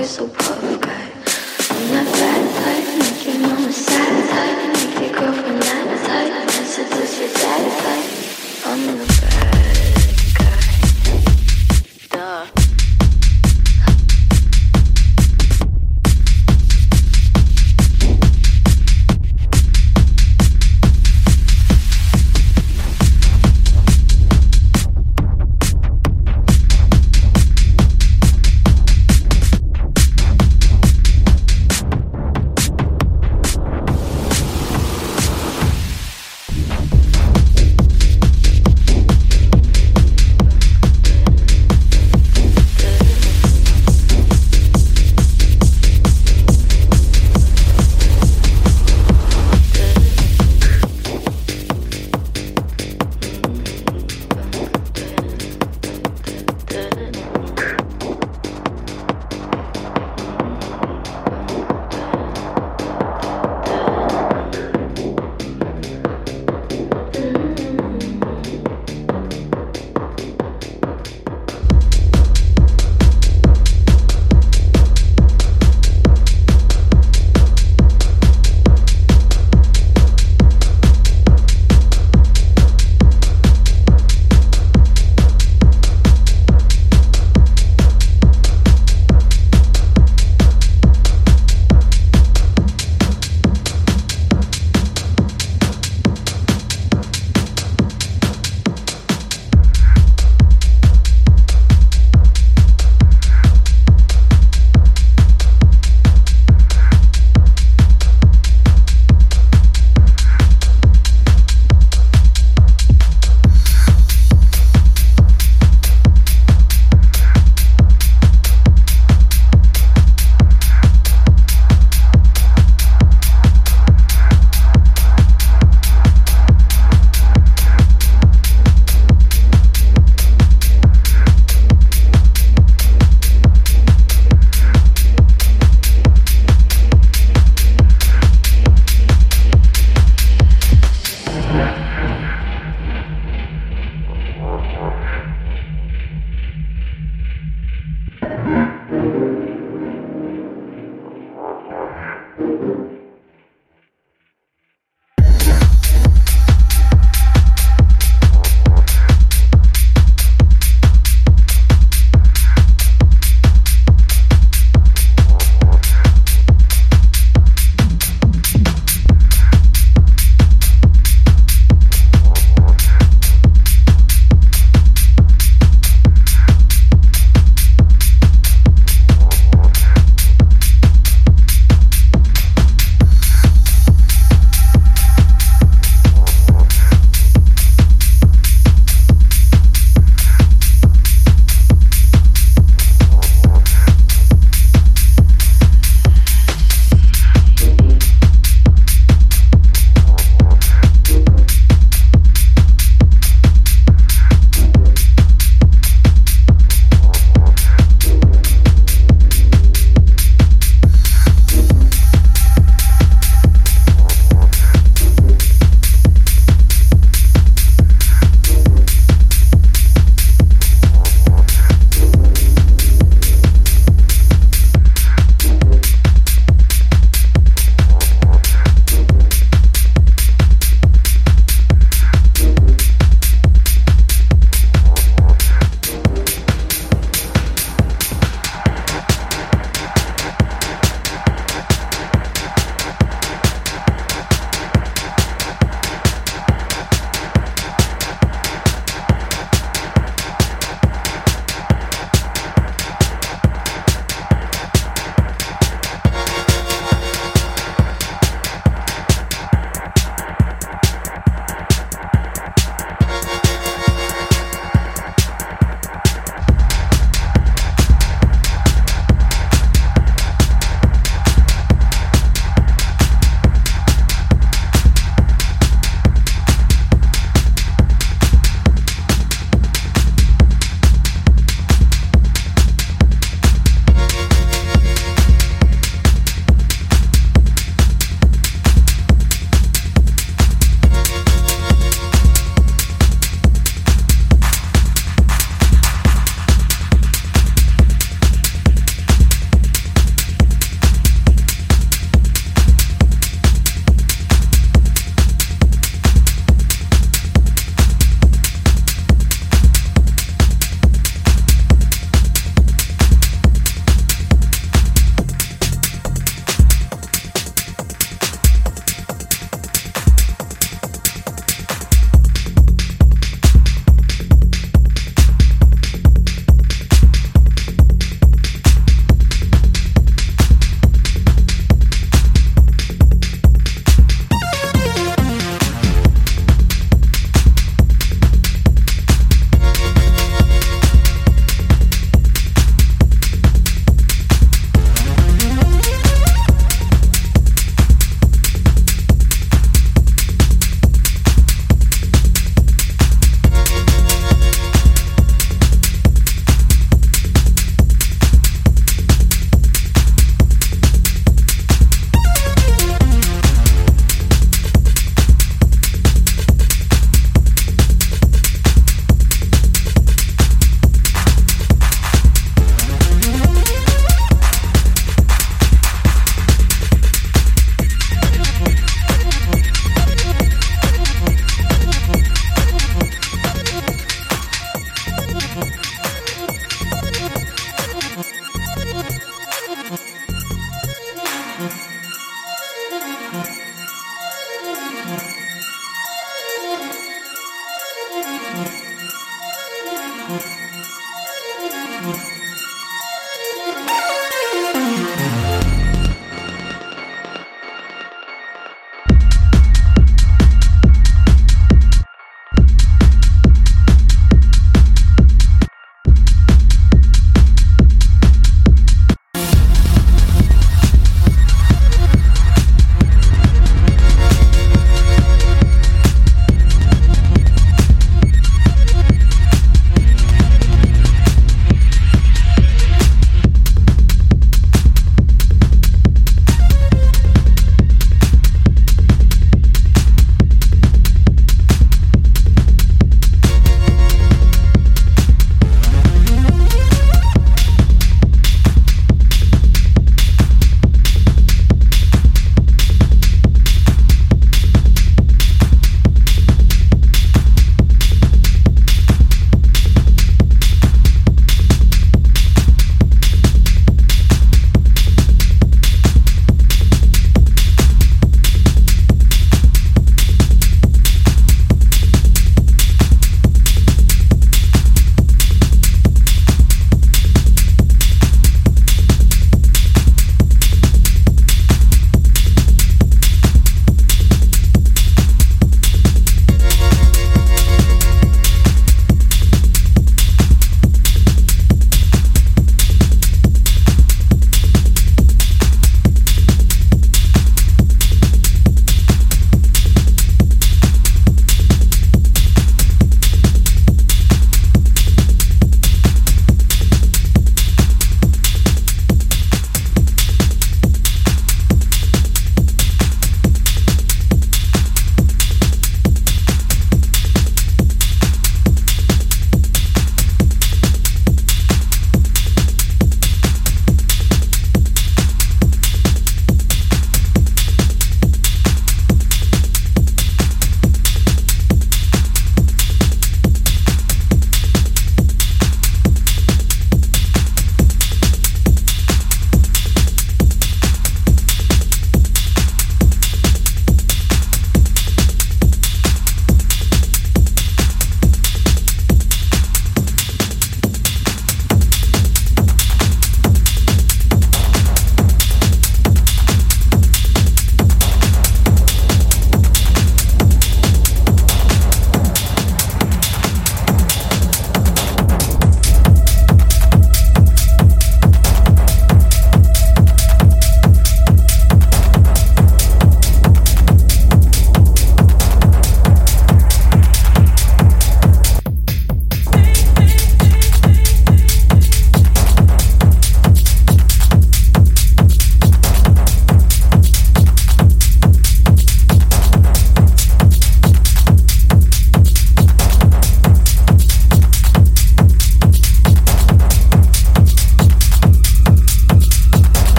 always so proud.